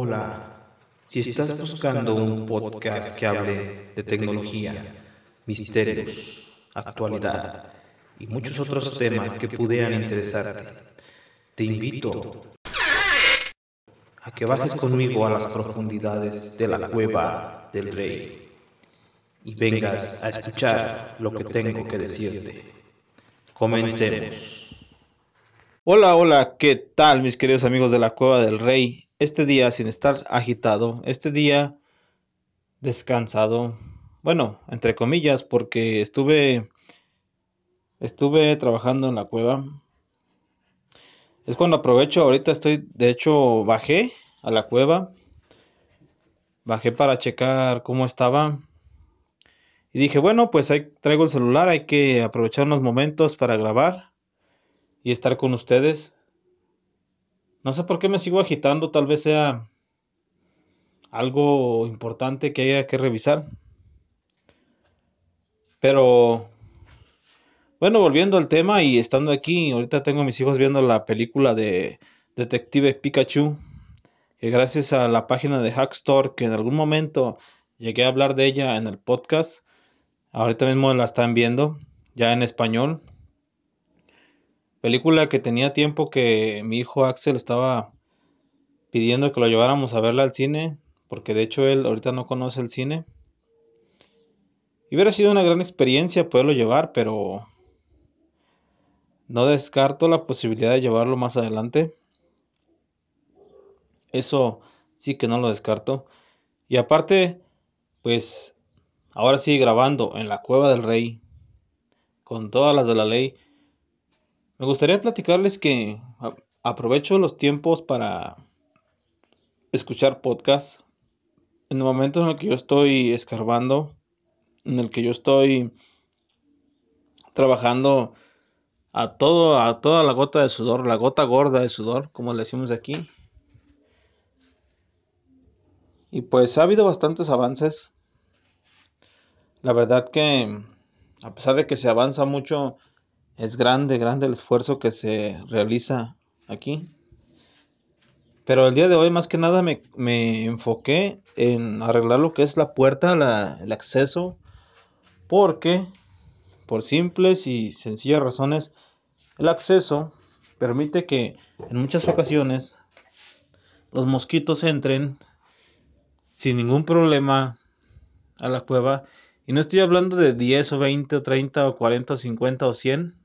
Hola, si estás buscando un podcast que hable de tecnología, misterios, actualidad y muchos otros temas que pudieran interesarte, te invito a que bajes conmigo a las profundidades de la cueva del rey y vengas a escuchar lo que tengo que decirte. Comencemos. Hola, hola, ¿qué tal mis queridos amigos de la cueva del rey? Este día sin estar agitado, este día descansado, bueno, entre comillas, porque estuve estuve trabajando en la cueva. Es cuando aprovecho, ahorita estoy, de hecho, bajé a la cueva. Bajé para checar cómo estaba. Y dije, bueno, pues ahí traigo el celular, hay que aprovechar unos momentos para grabar y estar con ustedes. No sé por qué me sigo agitando, tal vez sea algo importante que haya que revisar. Pero, bueno, volviendo al tema y estando aquí, ahorita tengo a mis hijos viendo la película de Detective Pikachu, que gracias a la página de Hackstore, que en algún momento llegué a hablar de ella en el podcast, ahorita mismo la están viendo, ya en español. Película que tenía tiempo que mi hijo Axel estaba pidiendo que lo lleváramos a verla al cine, porque de hecho él ahorita no conoce el cine. Y hubiera sido una gran experiencia poderlo llevar, pero no descarto la posibilidad de llevarlo más adelante. Eso sí que no lo descarto. Y aparte, pues ahora sí grabando en la cueva del rey, con todas las de la ley me gustaría platicarles que aprovecho los tiempos para escuchar podcasts. En el momento en el que yo estoy escarbando, en el que yo estoy trabajando a todo, a toda la gota de sudor, la gota gorda de sudor, como le decimos aquí. Y pues ha habido bastantes avances. La verdad que a pesar de que se avanza mucho es grande, grande el esfuerzo que se realiza aquí. Pero el día de hoy más que nada me, enfoqué en arreglar lo que es la puerta, el acceso, porque por simples y sencillas razones, el acceso permite que en muchas ocasiones los mosquitos entren sin ningún problema a la cueva. Y no estoy hablando de 10 o 20 o 30 o 40 o 50 o 100,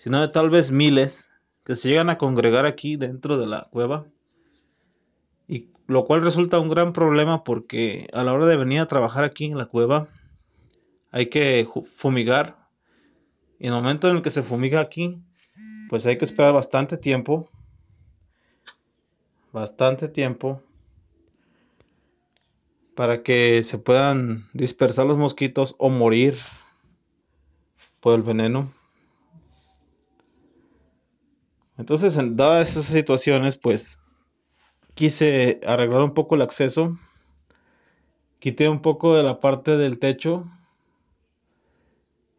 sino de tal vez miles que se llegan a congregar aquí dentro de la cueva. Y lo cual resulta un gran problema porque a la hora de venir a trabajar aquí en la cueva hay que fumigar. Y en el momento en el que se fumiga aquí, pues hay que esperar bastante tiempo. Bastante tiempo. Para que se puedan dispersar los mosquitos o morir por el veneno. Entonces, en dadas esas situaciones, pues quise arreglar un poco el acceso. Quité un poco de la parte del techo.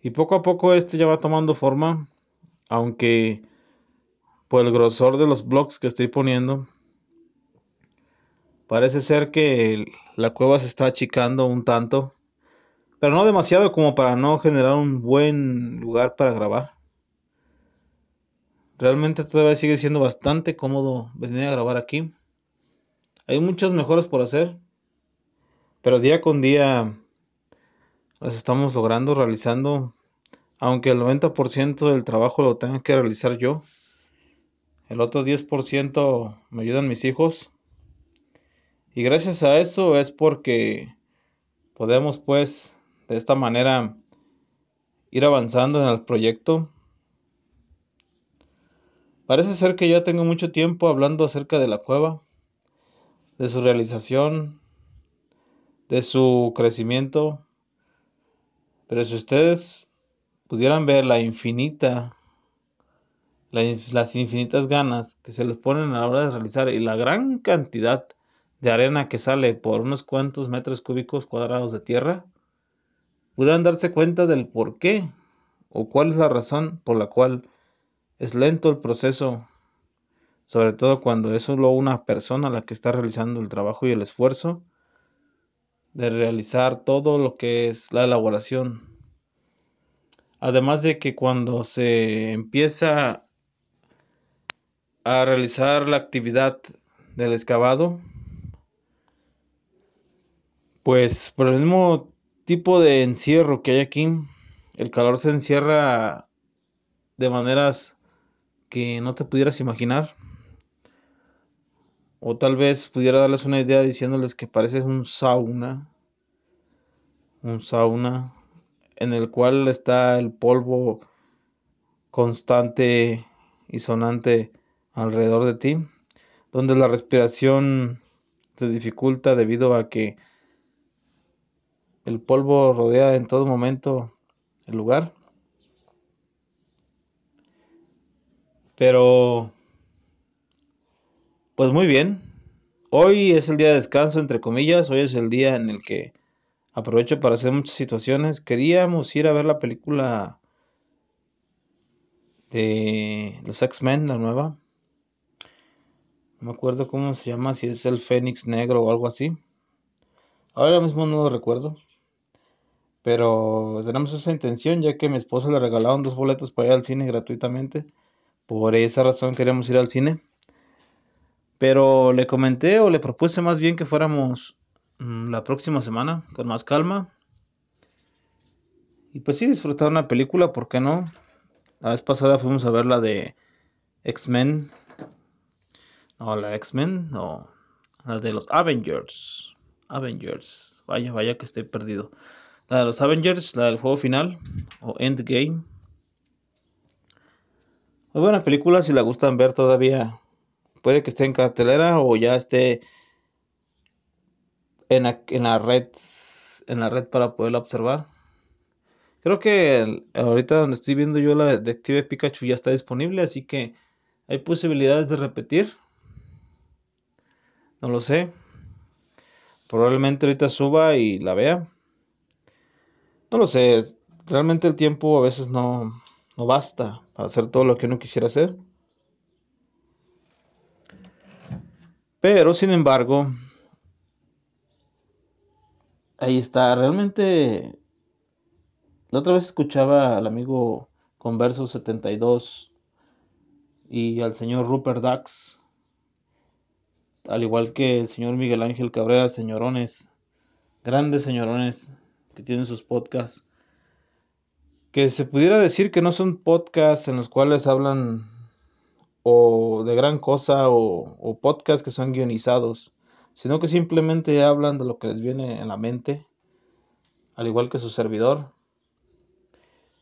Y poco a poco este ya va tomando forma. Aunque por el grosor de los blocks que estoy poniendo. Parece ser que la cueva se está achicando un tanto. Pero no demasiado como para no generar un buen lugar para grabar. Realmente todavía sigue siendo bastante cómodo venir a grabar aquí. Hay muchas mejoras por hacer, pero día con día las estamos logrando, realizando, aunque el 90% del trabajo lo tenga que realizar yo. El otro 10% me ayudan mis hijos. Y gracias a eso es porque podemos pues de esta manera ir avanzando en el proyecto Parece ser que ya tengo mucho tiempo hablando acerca de la cueva, de su realización, de su crecimiento. Pero si ustedes pudieran ver la infinita, las infinitas ganas que se les ponen a la hora de realizar y la gran cantidad de arena que sale por unos cuantos metros cúbicos cuadrados de tierra, pudieran darse cuenta del por qué o cuál es la razón por la cual es lento el proceso, sobre todo cuando es solo una persona la que está realizando el trabajo y el esfuerzo de realizar todo lo que es la elaboración. Además de que cuando se empieza a realizar la actividad del excavado, pues por el mismo tipo de encierro que hay aquí, el calor se encierra de maneras que no te pudieras imaginar. O tal vez pudiera darles una idea diciéndoles que parece un sauna. Un sauna en el cual está el polvo constante y sonante alrededor de ti, donde la respiración se dificulta debido a que el polvo rodea en todo momento el lugar. Pero, pues muy bien. Hoy es el día de descanso, entre comillas. Hoy es el día en el que aprovecho para hacer muchas situaciones. Queríamos ir a ver la película de los X-Men, la nueva. No me acuerdo cómo se llama, si es el Fénix Negro o algo así. Ahora mismo no lo recuerdo. Pero tenemos esa intención ya que mi esposa le regalaron dos boletos para ir al cine gratuitamente. Por esa razón queremos ir al cine. Pero le comenté o le propuse más bien que fuéramos mm, la próxima semana con más calma. Y pues sí, disfrutar una película, ¿por qué no? La vez pasada fuimos a ver la de X-Men. No, la X-Men, no. La de los Avengers. Avengers. Vaya, vaya que estoy perdido. La de los Avengers, la del juego final o Endgame. Muy buena película si la gustan ver todavía. Puede que esté en cartelera o ya esté en la, en la red en la red para poderla observar. Creo que ahorita donde estoy viendo yo la Detective Pikachu ya está disponible, así que hay posibilidades de repetir. No lo sé. Probablemente ahorita suba y la vea. No lo sé, realmente el tiempo a veces no, no basta para hacer todo lo que uno quisiera hacer. Pero, sin embargo, ahí está. Realmente, la otra vez escuchaba al amigo Converso 72 y al señor Rupert Dax, al igual que el señor Miguel Ángel Cabrera, señorones, grandes señorones, que tienen sus podcasts, que se pudiera decir que no son podcasts en los cuales hablan o de gran cosa o, podcasts que son guionizados, sino que simplemente hablan de lo que les viene en la mente, al igual que su servidor.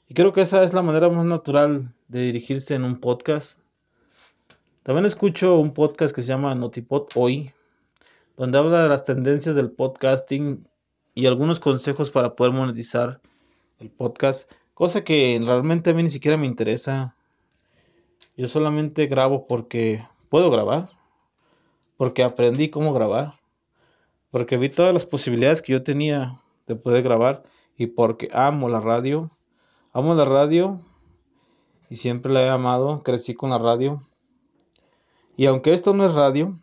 Y creo que esa es la manera más natural de dirigirse en un podcast. También escucho un podcast que se llama Notipod Hoy, donde habla de las tendencias del podcasting y algunos consejos para poder monetizar el podcast, cosa que realmente a mí ni siquiera me interesa. Yo solamente grabo porque puedo grabar, porque aprendí cómo grabar, porque vi todas las posibilidades que yo tenía de poder grabar y porque amo la radio. Amo la radio y siempre la he amado, crecí con la radio. Y aunque esto no es radio,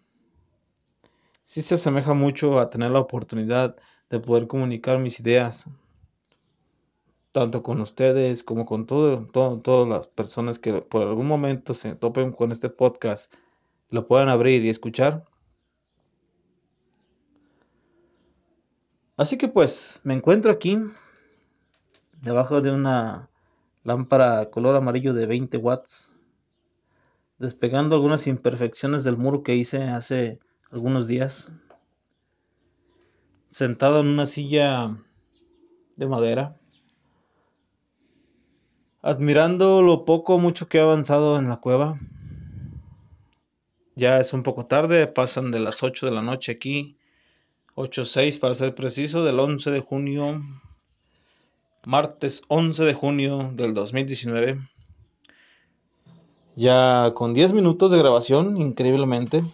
sí se asemeja mucho a tener la oportunidad de poder comunicar mis ideas, tanto con ustedes como con todo, todas las personas que por algún momento se topen con este podcast, lo puedan abrir y escuchar. Así que pues me encuentro aquí, debajo de una lámpara color amarillo de 20 watts, despegando algunas imperfecciones del muro que hice hace algunos días sentado en una silla de madera, admirando lo poco o mucho que ha avanzado en la cueva. Ya es un poco tarde, pasan de las 8 de la noche aquí, 8.6 para ser preciso, del 11 de junio, martes 11 de junio del 2019. Ya con 10 minutos de grabación, increíblemente.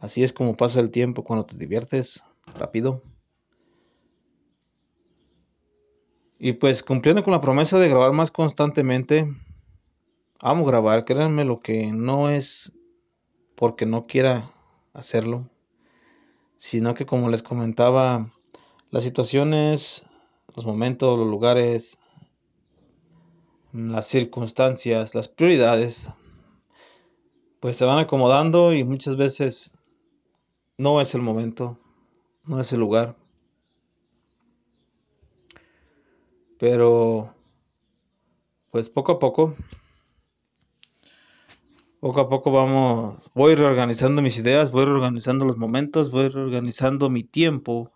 Así es como pasa el tiempo cuando te diviertes rápido. Y pues cumpliendo con la promesa de grabar más constantemente, amo grabar, créanme lo que no es porque no quiera hacerlo, sino que como les comentaba, las situaciones, los momentos, los lugares, las circunstancias, las prioridades, pues se van acomodando y muchas veces no es el momento, no es el lugar. Pero, pues poco a poco, poco a poco vamos, voy reorganizando mis ideas, voy reorganizando los momentos, voy reorganizando mi tiempo,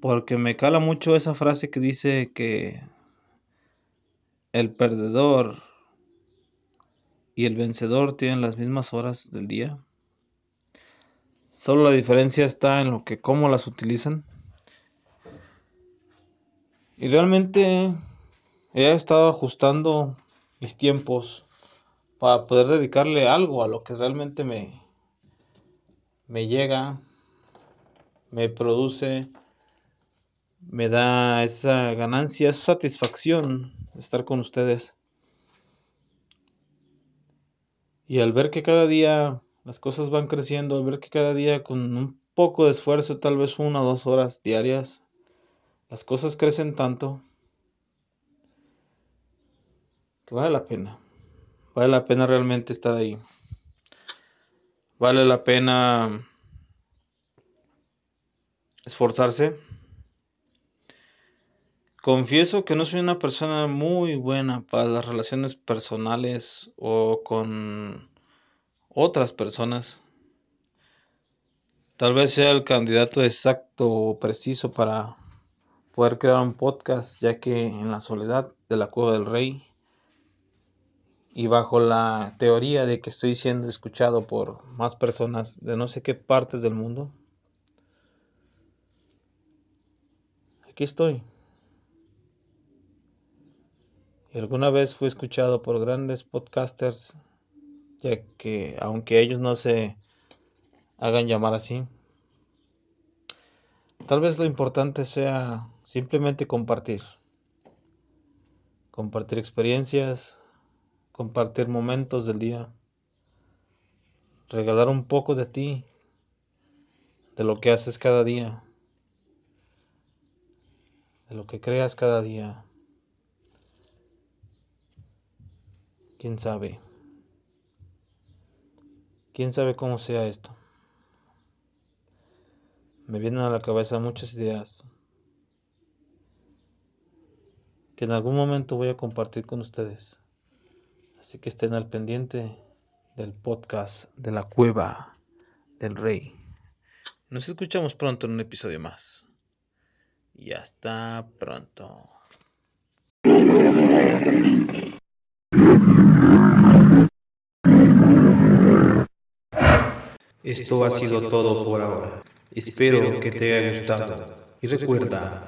porque me cala mucho esa frase que dice que el perdedor y el vencedor tienen las mismas horas del día. Solo la diferencia está en lo que cómo las utilizan. Y realmente he estado ajustando mis tiempos para poder dedicarle algo a lo que realmente me me llega, me produce, me da esa ganancia, esa satisfacción de estar con ustedes. Y al ver que cada día las cosas van creciendo, al ver que cada día con un poco de esfuerzo, tal vez una o dos horas diarias, las cosas crecen tanto que vale la pena. Vale la pena realmente estar ahí. Vale la pena esforzarse. Confieso que no soy una persona muy buena para las relaciones personales o con otras personas. Tal vez sea el candidato exacto o preciso para poder crear un podcast, ya que en la soledad de la cueva del rey y bajo la teoría de que estoy siendo escuchado por más personas de no sé qué partes del mundo, aquí estoy. Y alguna vez fui escuchado por grandes podcasters, ya que aunque ellos no se hagan llamar así, tal vez lo importante sea simplemente compartir. Compartir experiencias, compartir momentos del día, regalar un poco de ti, de lo que haces cada día, de lo que creas cada día. ¿Quién sabe? ¿Quién sabe cómo sea esto? Me vienen a la cabeza muchas ideas que en algún momento voy a compartir con ustedes. Así que estén al pendiente del podcast de la cueva del rey. Nos escuchamos pronto en un episodio más. Y hasta pronto. Esto ha sido todo por ahora. Espero que te haya gustado. Y recuerda